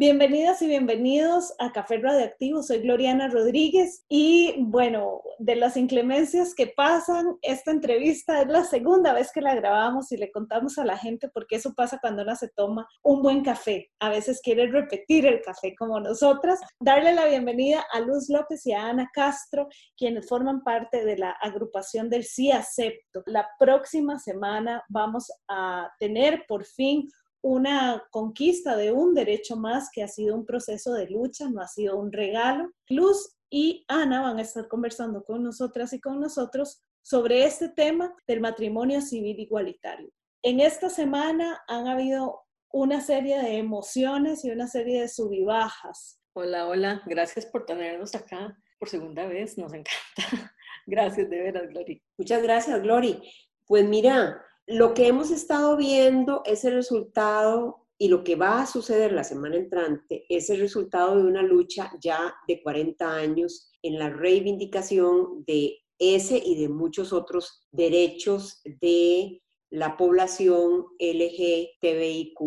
Bienvenidas y bienvenidos a Café Radioactivo. Soy Gloriana Rodríguez y bueno, de las inclemencias que pasan, esta entrevista es la segunda vez que la grabamos y le contamos a la gente porque eso pasa cuando una se toma un buen café. A veces quiere repetir el café como nosotras. Darle la bienvenida a Luz López y a Ana Castro, quienes forman parte de la agrupación del Sí Acepto. La próxima semana vamos a tener por fin una conquista de un derecho más que ha sido un proceso de lucha, no ha sido un regalo. Luz y Ana van a estar conversando con nosotras y con nosotros sobre este tema del matrimonio civil igualitario. En esta semana han habido una serie de emociones y una serie de subibajas. Hola, hola, gracias por tenernos acá por segunda vez, nos encanta. Gracias de veras, Glory. Muchas gracias, Glory. Pues mira, lo que hemos estado viendo es el resultado y lo que va a suceder la semana entrante es el resultado de una lucha ya de 40 años en la reivindicación de ese y de muchos otros derechos de la población LGTBIQ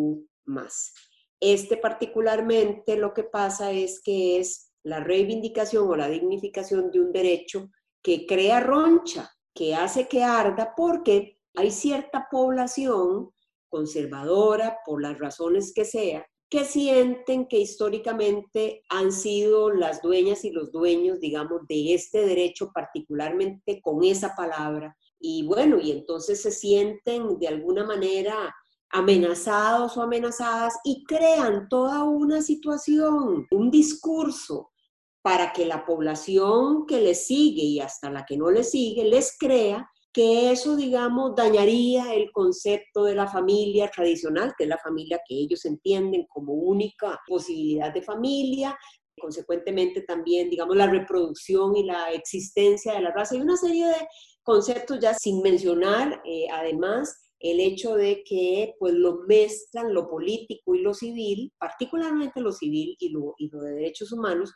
Este particularmente lo que pasa es que es la reivindicación o la dignificación de un derecho que crea roncha, que hace que arda porque hay cierta población conservadora, por las razones que sea, que sienten que históricamente han sido las dueñas y los dueños, digamos, de este derecho, particularmente con esa palabra. Y bueno, y entonces se sienten de alguna manera amenazados o amenazadas y crean toda una situación, un discurso para que la población que les sigue y hasta la que no les sigue les crea que eso, digamos, dañaría el concepto de la familia tradicional, que es la familia que ellos entienden como única posibilidad de familia, consecuentemente también, digamos, la reproducción y la existencia de la raza. Y una serie de conceptos ya sin mencionar, eh, además, el hecho de que pues lo mezclan lo político y lo civil, particularmente lo civil y lo, y lo de derechos humanos,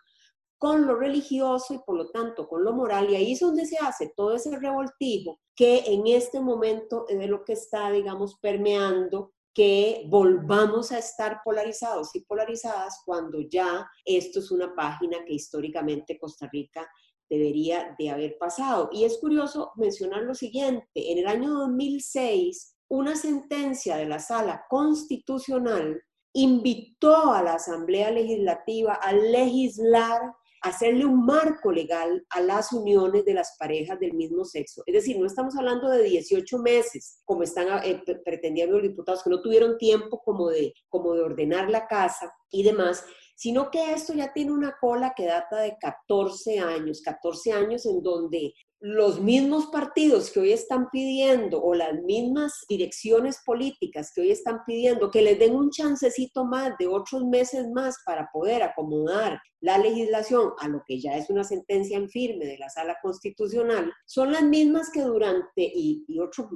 con lo religioso y por lo tanto con lo moral, y ahí es donde se hace todo ese revoltijo que en este momento es de lo que está, digamos, permeando que volvamos a estar polarizados y polarizadas cuando ya esto es una página que históricamente Costa Rica debería de haber pasado. Y es curioso mencionar lo siguiente, en el año 2006, una sentencia de la sala constitucional invitó a la Asamblea Legislativa a legislar hacerle un marco legal a las uniones de las parejas del mismo sexo. Es decir, no estamos hablando de 18 meses, como están eh, pretendiendo los diputados, que no tuvieron tiempo como de, como de ordenar la casa y demás, sino que esto ya tiene una cola que data de 14 años, 14 años en donde los mismos partidos que hoy están pidiendo o las mismas direcciones políticas que hoy están pidiendo que les den un chancecito más de otros meses más para poder acomodar la legislación a lo que ya es una sentencia en firme de la sala constitucional, son las mismas que durante, y, otros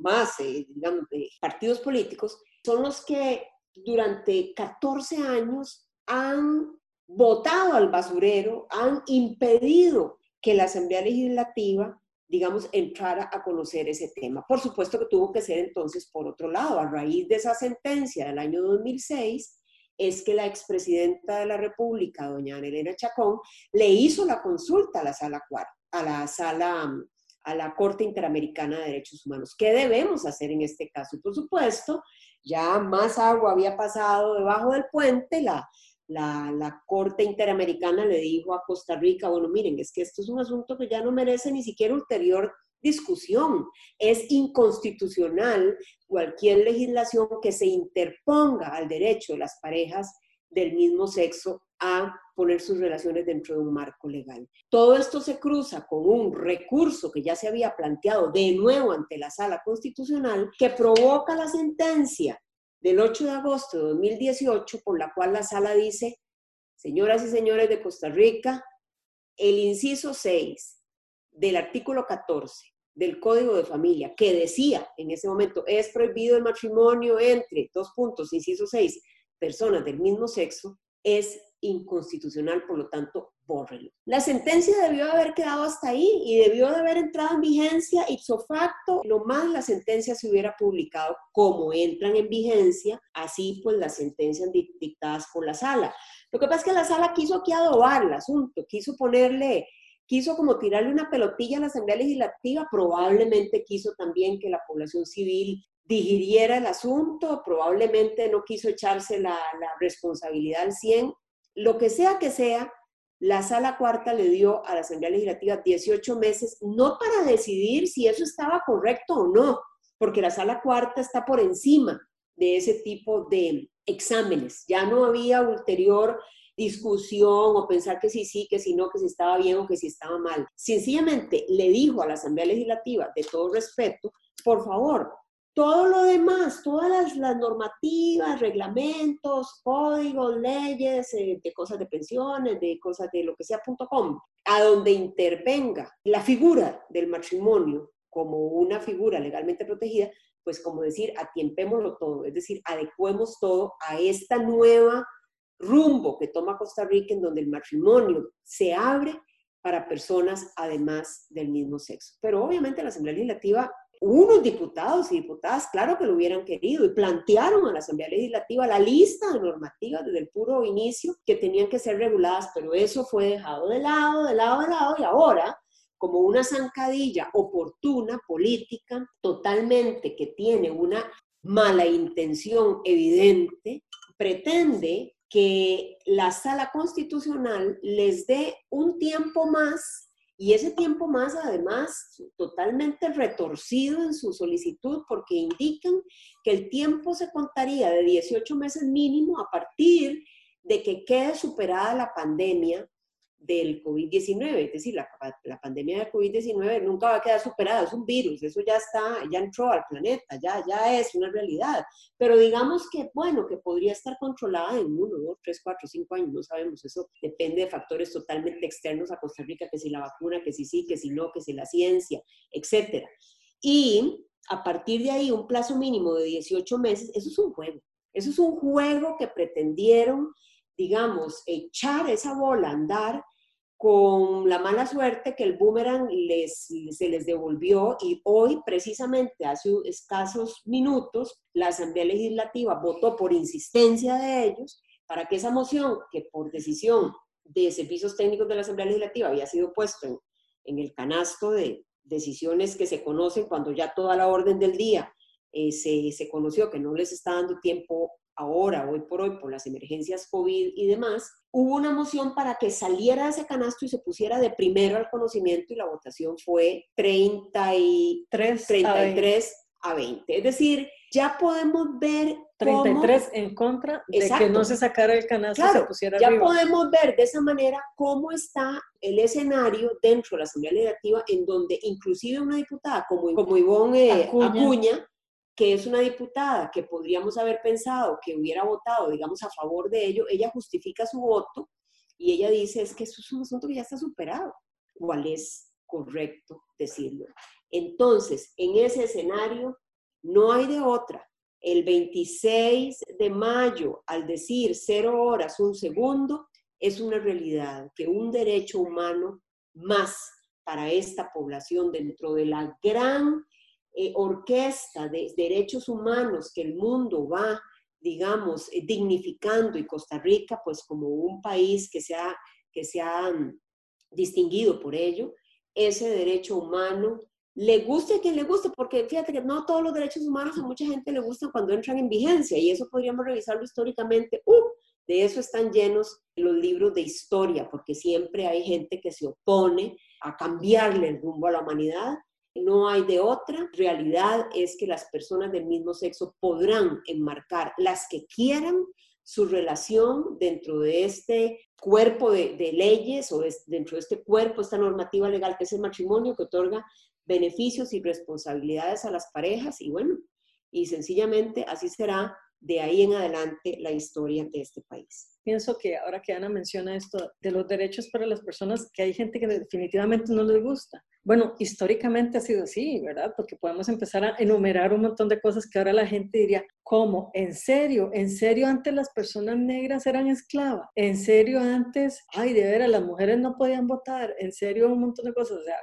más, eh, digamos, de partidos políticos, son los que durante 14 años han votado al basurero, han impedido que la Asamblea Legislativa, digamos, entrara a conocer ese tema. Por supuesto que tuvo que ser entonces por otro lado, a raíz de esa sentencia del año 2006, es que la expresidenta de la República, doña Elena Chacón, le hizo la consulta a la sala a la sala a la Corte Interamericana de Derechos Humanos. ¿Qué debemos hacer en este caso? Por supuesto, ya más agua había pasado debajo del puente, la, la, Corte Interamericana le dijo a Costa Rica, bueno, miren, es que esto es un asunto que ya no merece ni siquiera ulterior discusión. Es inconstitucional cualquier legislación que se interponga al derecho de las parejas del mismo sexo a poner sus relaciones dentro de un marco legal. Todo esto se cruza con un recurso que ya se había planteado de nuevo ante la sala constitucional que provoca la sentencia del 8 de agosto de 2018, por la cual la sala dice, señoras y señores de Costa Rica, el inciso 6 del artículo 14 del Código de Familia, que decía en ese momento, es prohibido el matrimonio entre, dos puntos, inciso seis, personas del mismo sexo, es inconstitucional, por lo tanto, bórrelo. La sentencia debió haber quedado hasta ahí y debió de haber entrado en vigencia ipso facto, lo más la sentencia se hubiera publicado como entran en vigencia, así pues las sentencias dictadas por la sala. Lo que pasa es que la sala quiso aquí adobar el asunto, quiso ponerle quiso como tirarle una pelotilla a la Asamblea Legislativa, probablemente quiso también que la población civil digiriera el asunto, probablemente no quiso echarse la, la responsabilidad al 100. Lo que sea que sea, la sala cuarta le dio a la Asamblea Legislativa 18 meses, no para decidir si eso estaba correcto o no, porque la sala cuarta está por encima de ese tipo de exámenes. Ya no había ulterior discusión o pensar que sí, sí, que si no, que si estaba bien o que si estaba mal. Sencillamente le dijo a la Asamblea Legislativa, de todo respeto, por favor, todo lo demás, todas las, normativas, reglamentos, códigos, leyes, eh, de cosas de pensiones, de cosas de lo que sea, punto a donde intervenga la figura del matrimonio como una figura legalmente protegida, pues como decir, atiempémoslo todo, es decir, adecuemos todo a esta nueva rumbo que toma Costa Rica en donde el matrimonio se abre para personas además del mismo sexo. Pero obviamente la Asamblea Legislativa, unos diputados y diputadas, claro que lo hubieran querido y plantearon a la Asamblea Legislativa la lista de normativas desde el puro inicio que tenían que ser reguladas, pero eso fue dejado de lado, de lado, de lado y ahora como una zancadilla oportuna, política, totalmente que tiene una mala intención evidente, pretende que la sala constitucional les dé un tiempo más y ese tiempo más además totalmente retorcido en su solicitud porque indican que el tiempo se contaría de 18 meses mínimo a partir de que quede superada la pandemia del COVID-19, es decir, la, la pandemia del COVID-19 nunca va a quedar superada, es un virus, eso ya está, ya entró al planeta, ya, ya es una realidad, pero digamos que, bueno, que podría estar controlada en uno, dos, tres, cuatro, cinco años, no sabemos, eso depende de factores totalmente externos a Costa Rica, que si la vacuna, que si sí, que si no, que si la ciencia, etcétera. Y a partir de ahí, un plazo mínimo de 18 meses, eso es un juego, eso es un juego que pretendieron digamos, echar esa bola a andar con la mala suerte que el boomerang les, se les devolvió y hoy, precisamente hace escasos minutos, la Asamblea Legislativa votó por insistencia de ellos para que esa moción, que por decisión de servicios técnicos de la Asamblea Legislativa había sido puesto en, en el canasto de decisiones que se conocen cuando ya toda la orden del día eh, se, se conoció que no les está dando tiempo ahora, hoy por hoy, por las emergencias COVID y demás, hubo una moción para que saliera ese canasto y se pusiera de primero al conocimiento y la votación fue 33, 33 a 20. Es decir, ya podemos ver 33 en contra de que no se sacara el canasto y se pusiera ya podemos ver de esa manera cómo está el escenario dentro de la Asamblea Legislativa en donde inclusive una diputada como, como Ivonne eh, Acuña que es una diputada que podríamos haber pensado que hubiera votado, digamos, a favor de ello, ella justifica su voto y ella dice, es que eso es un asunto que ya está superado. ¿Cuál es correcto decirlo? Entonces, en ese escenario, no hay de otra. El 26 de mayo, al decir cero horas, un segundo, es una realidad que un derecho humano más para esta población dentro de la gran eh, orquesta de derechos humanos que el mundo va, digamos, eh, dignificando y Costa Rica, pues como un país que se ha, que se ha mm, distinguido por ello, ese derecho humano le guste a quien le guste, porque fíjate que no todos los derechos humanos a mucha gente le gustan cuando entran en vigencia y eso podríamos revisarlo históricamente. ¡Uh! De eso están llenos los libros de historia, porque siempre hay gente que se opone a cambiarle el rumbo a la humanidad no hay de otra. Realidad es que las personas del mismo sexo podrán enmarcar las que quieran su relación dentro de este cuerpo de, leyes o dentro de este cuerpo, esta normativa legal que es el matrimonio, que otorga beneficios y responsabilidades a las parejas y bueno, y sencillamente así será de ahí en adelante la historia de este país. Pienso que ahora que Ana menciona esto de los derechos para las personas, que hay gente que definitivamente no les gusta. Bueno, históricamente ha sido así, ¿verdad? Porque podemos empezar a enumerar un montón de cosas que ahora la gente diría, ¿cómo? ¿En serio? ¿En serio antes las personas negras eran esclavas? ¿En serio antes, ay, de veras, las mujeres no podían votar? ¿En serio un montón de cosas? O sea,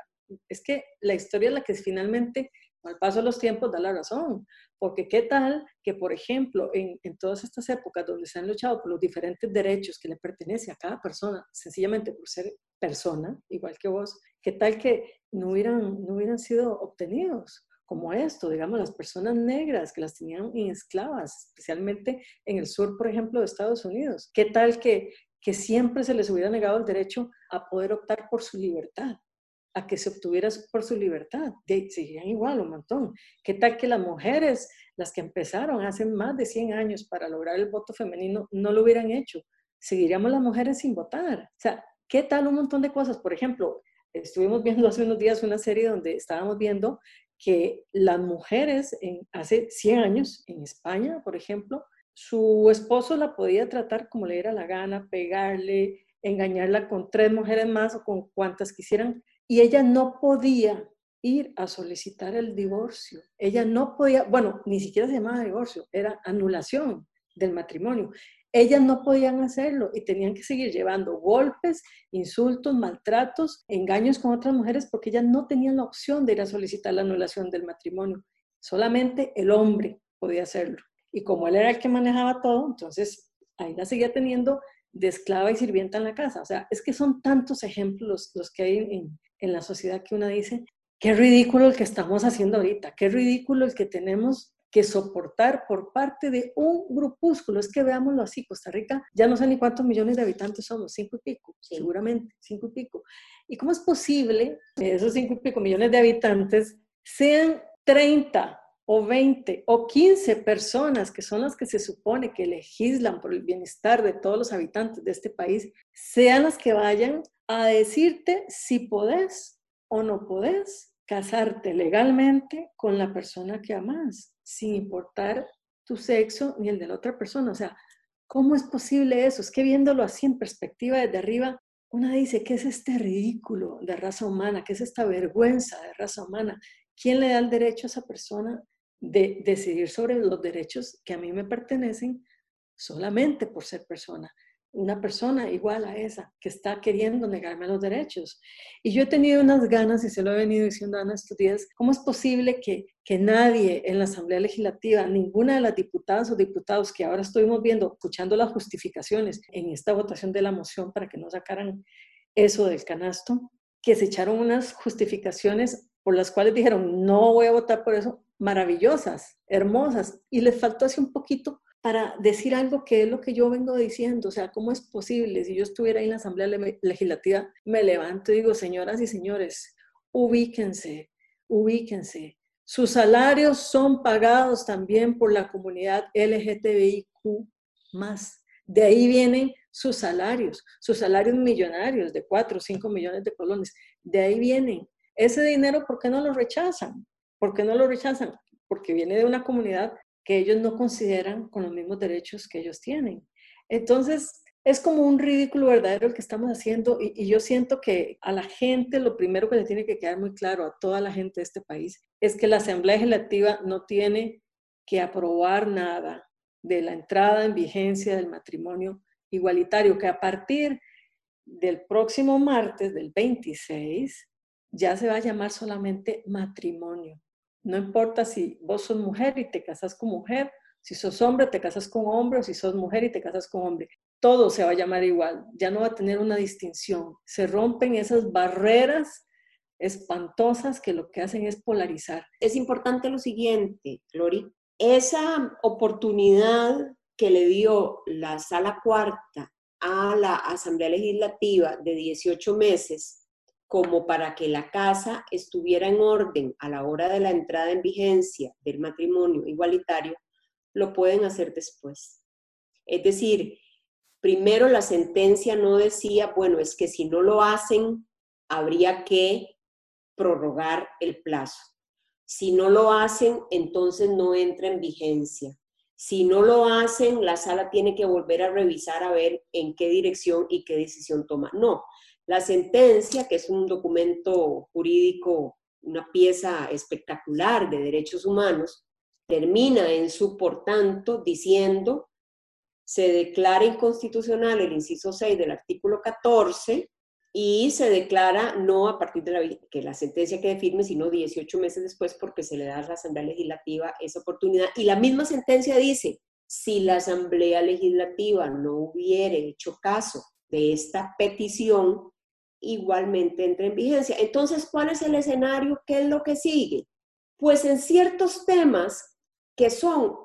es que la historia es la que finalmente, al paso de los tiempos, da la razón. Porque qué tal que, por ejemplo, en, todas estas épocas donde se han luchado por los diferentes derechos que le pertenece a cada persona, sencillamente por ser persona, igual que vos, qué tal que no hubieran, no hubieran sido obtenidos como esto, digamos, las personas negras que las tenían en esclavas, especialmente en el sur, por ejemplo, de Estados Unidos. ¿Qué tal que, que siempre se les hubiera negado el derecho a poder optar por su libertad? A que se obtuviera por su libertad. De, seguían igual un montón. ¿Qué tal que las mujeres, las que empezaron hace más de 100 años para lograr el voto femenino, no lo hubieran hecho? Seguiríamos las mujeres sin votar. O sea, ¿qué tal un montón de cosas? Por ejemplo, estuvimos viendo hace unos días una serie donde estábamos viendo que las mujeres en, hace 100 años en España, por ejemplo, su esposo la podía tratar como le diera la gana, pegarle, engañarla con tres mujeres más o con cuantas quisieran, y ella no podía ir a solicitar el divorcio. Ella no podía, bueno, ni siquiera se llamaba divorcio, era anulación del matrimonio. Ellas no podían hacerlo y tenían que seguir llevando golpes, insultos, maltratos, engaños con otras mujeres porque ellas no tenían la opción de ir a solicitar la anulación del matrimonio. Solamente el hombre podía hacerlo. Y como él era el que manejaba todo, entonces ahí la seguía teniendo de esclava y sirvienta en la casa. O sea, es que son tantos ejemplos los, que hay en, en la sociedad que uno dice, qué ridículo el que estamos haciendo ahorita, qué ridículo el que tenemos que soportar por parte de un grupúsculo. Es que veámoslo así, Costa Rica, ya no sé ni cuántos millones de habitantes somos, cinco y pico, seguramente, cinco y pico. ¿Y cómo es posible que esos cinco y pico millones de habitantes sean 30 o 20 o 15 personas que son las que se supone que legislan por el bienestar de todos los habitantes de este país, sean las que vayan a decirte si podés o no podés casarte legalmente con la persona que amas, sin importar tu sexo ni el de la otra persona. O sea, ¿cómo es posible eso? Es que viéndolo así en perspectiva desde arriba, una dice, ¿qué es este ridículo de raza humana? ¿Qué es esta vergüenza de raza humana? ¿Quién le da el derecho a esa persona de decidir sobre los derechos que a mí me pertenecen solamente por ser persona? Una persona igual a esa que está queriendo negarme los derechos. Y yo he tenido unas ganas, y se lo he venido diciendo a Ana estos días, ¿cómo es posible que, que nadie en la Asamblea Legislativa, ninguna de las diputadas o diputados que ahora estuvimos viendo, escuchando las justificaciones en esta votación de la moción para que no sacaran eso del canasto, que se echaron unas justificaciones por las cuales dijeron, no voy a votar por eso, maravillosas, hermosas, y les faltó así un poquito para decir algo que es lo que yo vengo diciendo, o sea, ¿cómo es posible? Si yo estuviera ahí en la Asamblea Legislativa, me levanto y digo, señoras y señores, ubíquense, ubíquense. Sus salarios son pagados también por la comunidad LGTBIQ más. De ahí vienen sus salarios, sus salarios millonarios de 4 o 5 millones de colones. De ahí vienen. Ese dinero, ¿por qué no lo rechazan? ¿Por qué no lo rechazan? Porque viene de una comunidad que ellos no consideran con los mismos derechos que ellos tienen. Entonces, es como un ridículo verdadero el que estamos haciendo y, yo siento que a la gente lo primero que le tiene que quedar muy claro a toda la gente de este país es que la Asamblea Legislativa no tiene que aprobar nada de la entrada en vigencia del matrimonio igualitario, que a partir del próximo martes, del 26, ya se va a llamar solamente matrimonio. No importa si vos sos mujer y te casas con mujer, si sos hombre te casas con hombre o si sos mujer y te casas con hombre. Todo se va a llamar igual, ya no va a tener una distinción. Se rompen esas barreras espantosas que lo que hacen es polarizar. Es importante lo siguiente, Lori, esa oportunidad que le dio la sala cuarta a la Asamblea Legislativa de 18 meses como para que la casa estuviera en orden a la hora de la entrada en vigencia del matrimonio igualitario, lo pueden hacer después. Es decir, primero la sentencia no decía, bueno, es que si no lo hacen, habría que prorrogar el plazo. Si no lo hacen, entonces no entra en vigencia. Si no lo hacen, la sala tiene que volver a revisar a ver en qué dirección y qué decisión toma. No, la sentencia, que es un documento jurídico, una pieza espectacular de derechos humanos, termina en su por tanto diciendo se declara inconstitucional el inciso 6 del artículo 14 y se declara no a partir de la, que la sentencia quede firme, sino 18 meses después porque se le da a la Asamblea Legislativa esa oportunidad. Y la misma sentencia dice, si la Asamblea Legislativa no hubiera hecho caso de esta petición, igualmente entra en vigencia. Entonces, ¿cuál es el escenario? ¿Qué es lo que sigue? Pues en ciertos temas que son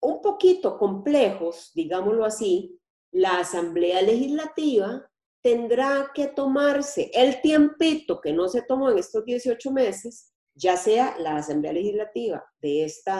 un poquito complejos, digámoslo así, la Asamblea Legislativa tendrá que tomarse el tiempito que no se tomó en estos 18 meses, ya sea la Asamblea Legislativa de este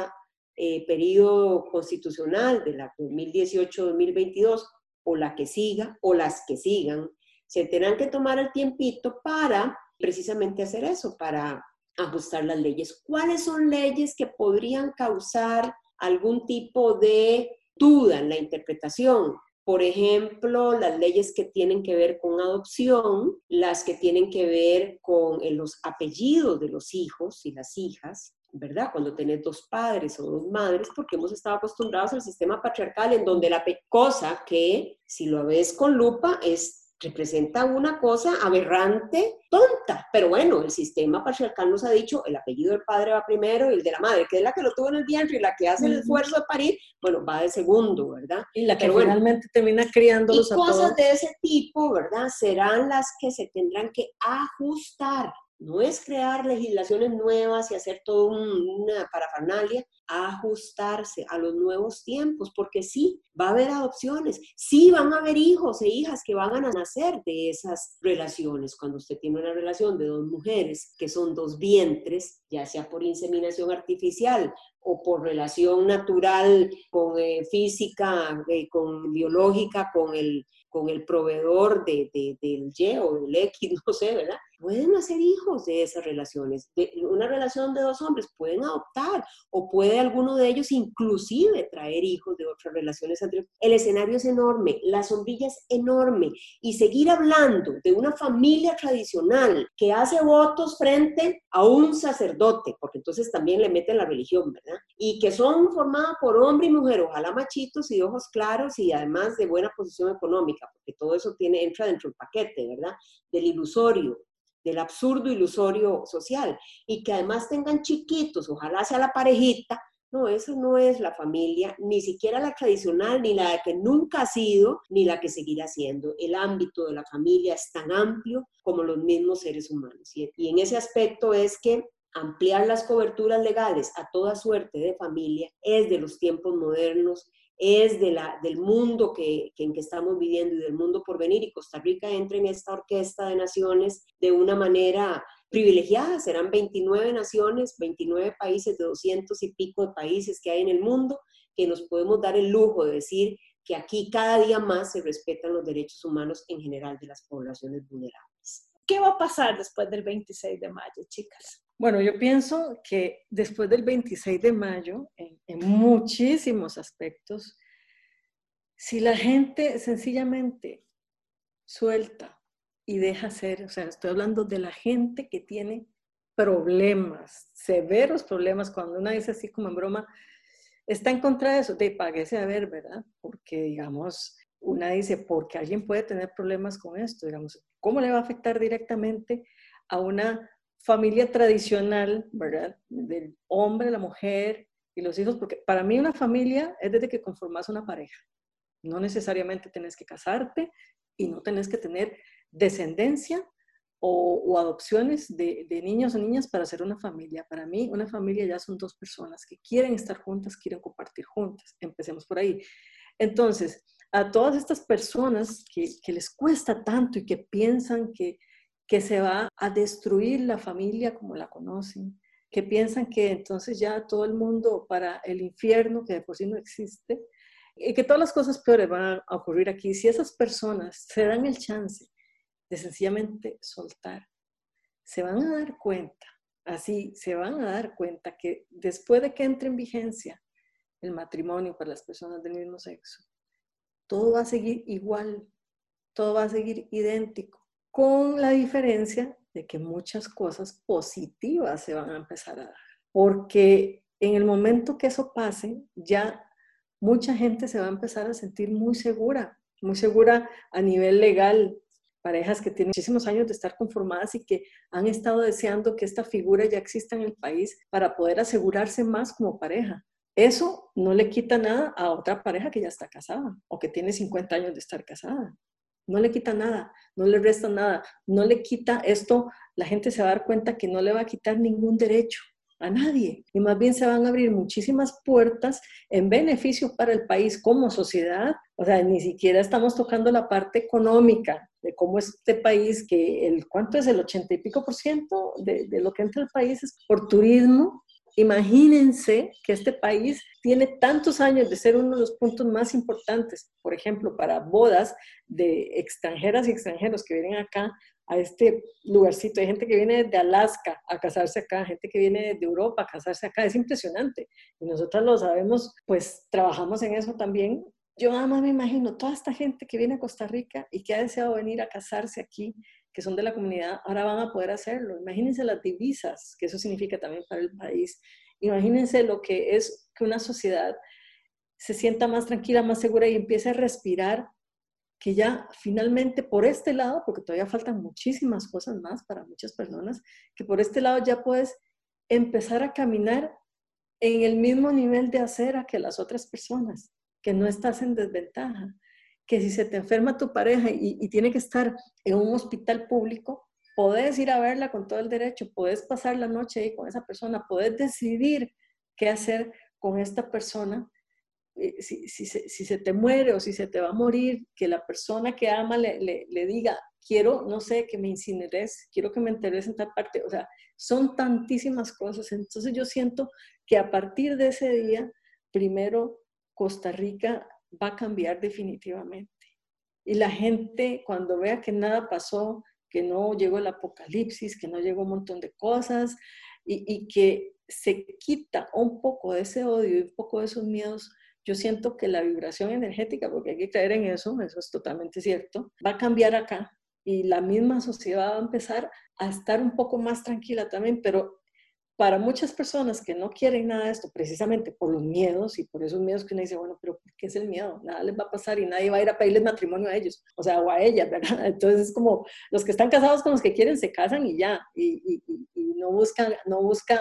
periodo constitucional de la 2018-2022 o la que siga o las que sigan, se tendrán que tomar el tiempito para precisamente hacer eso, para ajustar las leyes. ¿Cuáles son leyes que podrían causar algún tipo de duda en la interpretación. Por ejemplo, las leyes que tienen que ver con adopción, las que tienen que ver con eh, los apellidos de los hijos y las hijas, ¿verdad? Cuando tenés dos padres o dos madres, porque hemos estado acostumbrados al sistema patriarcal en donde la cosa que, si lo ves con lupa, es representa una cosa aberrante, tonta. Pero bueno, el sistema patriarcal nos ha dicho, el apellido del padre va primero y el de la madre, que es la que lo tuvo en el vientre y la que hace el esfuerzo de parir, bueno, va de segundo, ¿verdad? Y la que finalmente termina criándolos y cosas de ese tipo, ¿verdad? Serán las que se tendrán que ajustar no es crear legislaciones nuevas y hacer toda una parafernalia, ajustarse a los nuevos tiempos, porque sí, va a haber adopciones, sí van a haber hijos e hijas que van a nacer de esas relaciones. Cuando usted tiene una relación de dos mujeres que son dos vientres, ya sea por inseminación artificial o por relación natural con eh, física, eh, con biológica, con el, con el proveedor de, del Y o del X, no sé, ¿verdad? Pueden hacer hijos de esas relaciones. De una relación de dos hombres pueden adoptar o puede alguno de ellos inclusive traer hijos de otras relaciones. El escenario es enorme, la sombrilla es enorme y seguir hablando de una familia tradicional que hace votos frente a un sacerdote, porque entonces también le meten la religión, ¿verdad? Y que son formadas por hombre y mujer, ojalá machitos y ojos claros y además de buena posición económica, porque todo eso tiene, entra dentro del paquete, ¿verdad? Del ilusorio, del absurdo ilusorio social, y que además tengan chiquitos, ojalá sea la parejita, no, eso no es la familia, ni siquiera la tradicional, ni la que nunca ha sido, ni la que seguirá siendo. El ámbito de la familia es tan amplio como los mismos seres humanos. Y en ese aspecto es que ampliar las coberturas legales a toda suerte de familia es de los tiempos modernos es de la, del mundo que, en que estamos viviendo y del mundo por venir. Y Costa Rica entra en esta orquesta de naciones de una manera privilegiada. Serán 29 naciones, 29 países de 200 y pico de países que hay en el mundo, que nos podemos dar el lujo de decir que aquí cada día más se respetan los derechos humanos en general de las poblaciones vulnerables. ¿Qué va a pasar después del 26 de mayo, chicas? Bueno, yo pienso que después del 26 de mayo, en, muchísimos aspectos, si la gente sencillamente suelta y deja ser, o sea, estoy hablando de la gente que tiene problemas, severos problemas, cuando una dice así como en broma, está en contra de eso, de paguese a ver, ¿verdad? Porque, digamos, una dice, porque alguien puede tener problemas con esto, digamos, ¿cómo le va a afectar directamente a una familia tradicional, ¿verdad? Del hombre, la mujer y los hijos, porque para mí una familia es desde que conformas una pareja. No necesariamente tenés que casarte y no tenés que tener descendencia o, adopciones de, niños o niñas para ser una familia. Para mí, una familia ya son dos personas que quieren estar juntas, quieren compartir juntas. Empecemos por ahí. Entonces, a todas estas personas que les cuesta tanto y que piensan que, que se va a destruir la familia como la conocen, que piensan que entonces ya todo el mundo para el infierno, que de por sí no existe, y que todas las cosas peores van a ocurrir aquí. Si esas personas se dan el chance de sencillamente soltar, se van a dar cuenta, así se van a dar cuenta que después de que entre en vigencia el matrimonio para las personas del mismo sexo, todo va a seguir igual, todo va a seguir idéntico, con la diferencia de que muchas cosas positivas se van a empezar a dar, porque en el momento que eso pase, ya mucha gente se va a empezar a sentir muy segura, muy segura a nivel legal, parejas que tienen muchísimos años de estar conformadas y que han estado deseando que esta figura ya exista en el país para poder asegurarse más como pareja. Eso no le quita nada a otra pareja que ya está casada o que tiene 50 años de estar casada. No le quita nada, no le resta nada, no le quita esto, la gente se va a dar cuenta que no le va a quitar ningún derecho a nadie y más bien se van a abrir muchísimas puertas en beneficio para el país como sociedad. O sea, ni siquiera estamos tocando la parte económica de cómo este país, que el cuánto es el ochenta y pico por ciento de, de lo que entra al país es por turismo, Imagínense que este país tiene tantos años de ser uno de los puntos más importantes, por ejemplo, para bodas de extranjeras y extranjeros que vienen acá a este lugarcito. Hay gente que viene de Alaska a casarse acá, gente que viene de Europa a casarse acá. Es impresionante. Y nosotros lo sabemos, pues trabajamos en eso también. Yo nada más me imagino toda esta gente que viene a Costa Rica y que ha deseado venir a casarse aquí que son de la comunidad, ahora van a poder hacerlo. Imagínense las divisas, que eso significa también para el país. Imagínense lo que es que una sociedad se sienta más tranquila, más segura y empiece a respirar, que ya finalmente por este lado, porque todavía faltan muchísimas cosas más para muchas personas, que por este lado ya puedes empezar a caminar en el mismo nivel de acera que las otras personas, que no estás en desventaja que si se te enferma tu pareja y, tiene que estar en un hospital público, podés ir a verla con todo el derecho, podés pasar la noche ahí con esa persona, podés decidir qué hacer con esta persona. Eh, si, si, se, te muere o si se te va a morir, que la persona que ama le, le, diga, quiero, no sé, que me incineres, quiero que me enterres en tal parte. O sea, son tantísimas cosas. Entonces yo siento que a partir de ese día, primero Costa Rica va a cambiar definitivamente. Y la gente cuando vea que nada pasó, que no llegó el apocalipsis, que no llegó un montón de cosas y, que se quita un poco de ese odio y un poco de esos miedos, yo siento que la vibración energética, porque hay que creer en eso, eso es totalmente cierto, va a cambiar acá y la misma sociedad va a empezar a estar un poco más tranquila también, pero para muchas personas que no quieren nada de esto, precisamente por los miedos y por esos miedos que uno dice, bueno, pero ¿qué es el miedo? Nada les va a pasar y nadie va a ir a pedirles matrimonio a ellos, o sea, o a ellas, ¿verdad? Entonces es como los que están casados con los que quieren se casan y ya, y, no buscan, no buscan,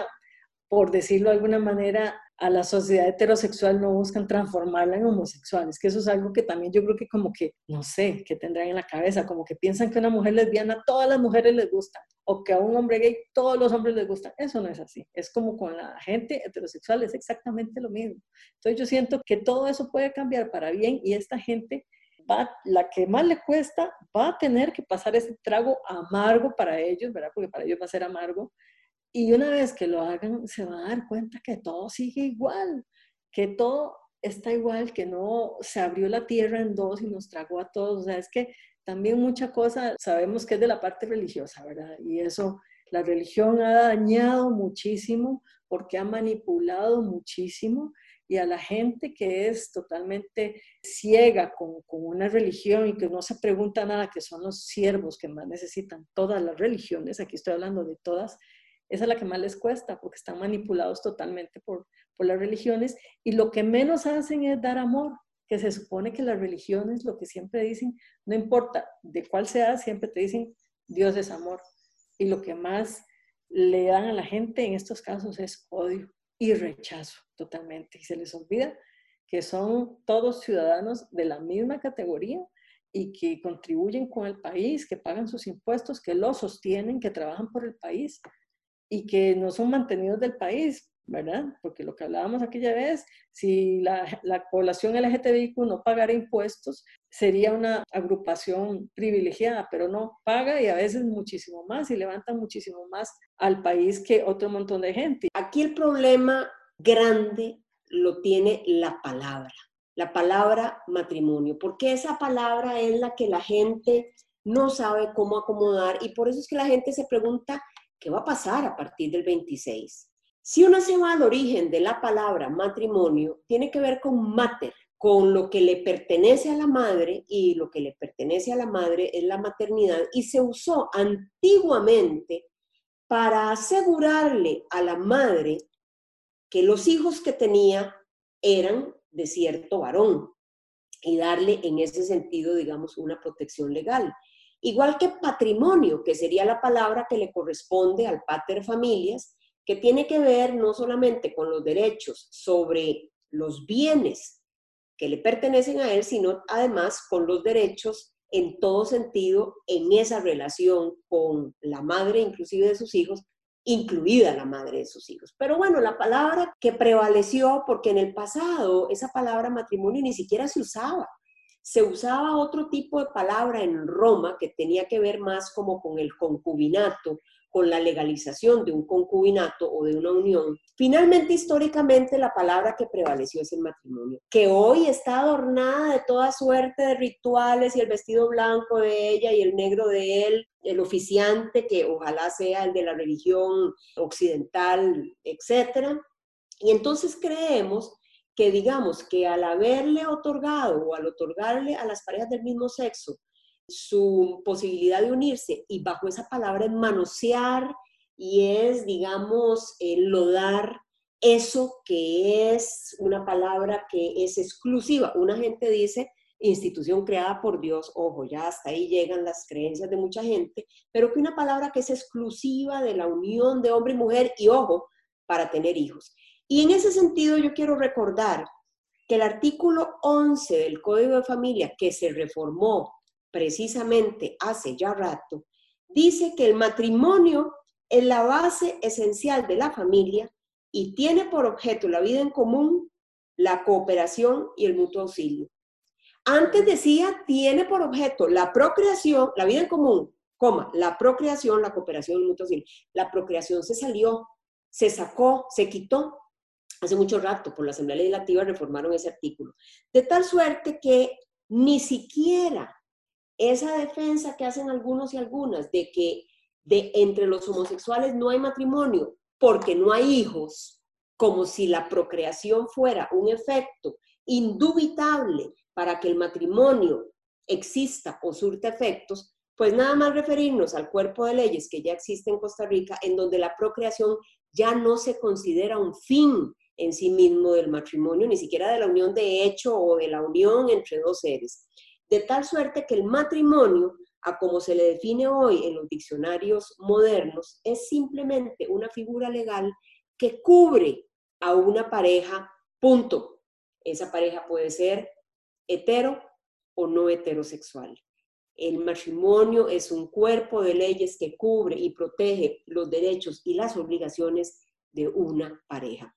por decirlo de alguna manera, a la sociedad heterosexual no buscan transformarla en homosexuales, que eso es algo que también yo creo que como que, no sé, que tendrán en la cabeza, como que piensan que una mujer lesbiana, todas las mujeres les gustan, o que a un hombre gay, todos los hombres les gustan. Eso no es así. Es como con la gente heterosexual, es exactamente lo mismo. Entonces yo siento que todo eso puede cambiar para bien y esta gente va, la que más le cuesta, va a tener que pasar ese trago amargo para ellos, ¿verdad? Porque para ellos va a ser amargo, y una vez que lo hagan, se van a dar cuenta que todo sigue igual, que todo está igual, que no se abrió la tierra en dos y nos tragó a todos. O sea, es que también mucha cosa sabemos que es de la parte religiosa, ¿verdad? Y eso, la religión ha dañado muchísimo porque ha manipulado muchísimo y a la gente que es totalmente ciega con, con, una religión y que no se pregunta nada, que son los siervos que más necesitan todas las religiones, aquí estoy hablando de todas, esa es la que más les cuesta porque están manipulados totalmente por, por las religiones y lo que menos hacen es dar amor, que se supone que las religiones lo que siempre dicen, no importa de cuál sea, siempre te dicen Dios es amor. Y lo que más le dan a la gente en estos casos es odio y rechazo totalmente. Y se les olvida que son todos ciudadanos de la misma categoría y que contribuyen con el país, que pagan sus impuestos, que lo sostienen, que trabajan por el país y que no son mantenidos del país, ¿verdad? Porque lo que hablábamos aquella vez, si la, la población LGTBIQ no pagara impuestos, sería una agrupación privilegiada, pero no paga y a veces muchísimo más y levanta muchísimo más al país que otro montón de gente. Aquí el problema grande lo tiene la palabra, la palabra matrimonio, porque esa palabra es la que la gente no sabe cómo acomodar y por eso es que la gente se pregunta, ¿Qué va a pasar a partir del 26? Si uno se va al origen de la palabra matrimonio, tiene que ver con mater, con lo que le pertenece a la madre y lo que le pertenece a la madre es la maternidad y se usó antiguamente para asegurarle a la madre que los hijos que tenía eran de cierto varón y darle en ese sentido, digamos, una protección legal. Igual que patrimonio, que sería la palabra que le corresponde al pater familias, que tiene que ver no solamente con los derechos sobre los bienes que le pertenecen a él, sino además con los derechos en todo sentido en esa relación con la madre, inclusive de sus hijos, incluida la madre de sus hijos. Pero bueno, la palabra que prevaleció, porque en el pasado esa palabra matrimonio ni siquiera se usaba. Se usaba otro tipo de palabra en Roma que tenía que ver más como con el concubinato con la legalización de un concubinato o de una unión. Finalmente, históricamente, la palabra que prevaleció es el matrimonio, que hoy está adornada de toda suerte de rituales y el vestido blanco de ella y el negro de él, el oficiante, que ojalá sea el de la religión occidental, etc. Y entonces creemos que digamos que al haberle otorgado o al otorgarle a las parejas del mismo sexo su posibilidad de unirse y bajo esa palabra es manosear y es, digamos, lodar eso que es una palabra que es exclusiva. Una gente dice institución creada por Dios, ojo, ya hasta ahí llegan las creencias de mucha gente, pero que una palabra que es exclusiva de la unión de hombre y mujer y ojo, para tener hijos. Y en ese sentido yo quiero recordar que el artículo 11 del Código de Familia que se reformó precisamente hace ya rato, dice que el matrimonio es la base esencial de la familia y tiene por objeto la vida en común, la cooperación y el mutuo auxilio. Antes decía, tiene por objeto la procreación, la vida en común, coma, la procreación, la cooperación y el mutuo auxilio. La procreación se salió, se sacó, se quitó. Hace mucho rato, por la Asamblea Legislativa, reformaron ese artículo. De tal suerte que ni siquiera esa defensa que hacen algunos y algunas de que de entre los homosexuales no hay matrimonio porque no hay hijos, como si la procreación fuera un efecto indubitable para que el matrimonio exista o surta efectos, pues nada más referirnos al cuerpo de leyes que ya existe en Costa Rica, en donde la procreación ya no se considera un fin en sí mismo del matrimonio, ni siquiera de la unión de hecho o de la unión entre dos seres, de tal suerte que el matrimonio, a como se le define hoy en los diccionarios modernos, es simplemente una figura legal que cubre a una pareja, punto. Esa pareja puede ser hetero o no heterosexual. El matrimonio es un cuerpo de leyes que cubre y protege los derechos y las obligaciones de una pareja.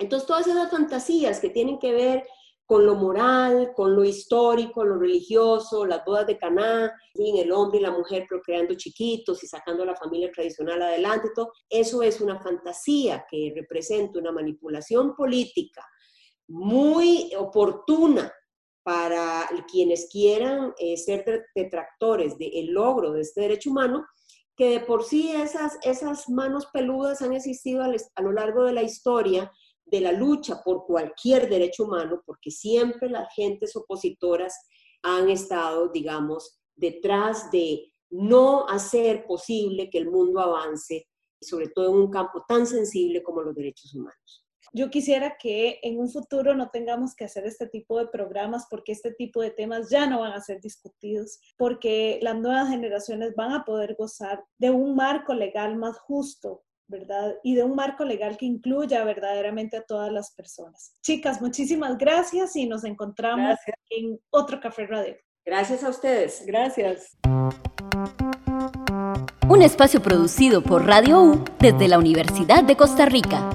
Entonces, todas esas fantasías que tienen que ver con lo moral, con lo histórico, lo religioso, las bodas de Caná, el hombre y la mujer procreando chiquitos y sacando a la familia tradicional adelante, todo eso es una fantasía que representa una manipulación política muy oportuna para quienes quieran eh, ser detractores del logro de este derecho humano, que de por sí esas, esas manos peludas han existido a lo largo de la historia de la lucha por cualquier derecho humano, porque siempre las gentes opositoras han estado, digamos, detrás de no hacer posible que el mundo avance, sobre todo en un campo tan sensible como los derechos humanos. Yo quisiera que en un futuro no tengamos que hacer este tipo de programas porque este tipo de temas ya no van a ser discutidos, porque las nuevas generaciones van a poder gozar de un marco legal más justo, ¿verdad? Y de un marco legal que incluya verdaderamente a todas las personas. Chicas, muchísimas gracias y nos encontramos en otro Café Radio. Gracias a ustedes. Gracias. Un espacio producido por Radio U desde la Universidad de Costa Rica.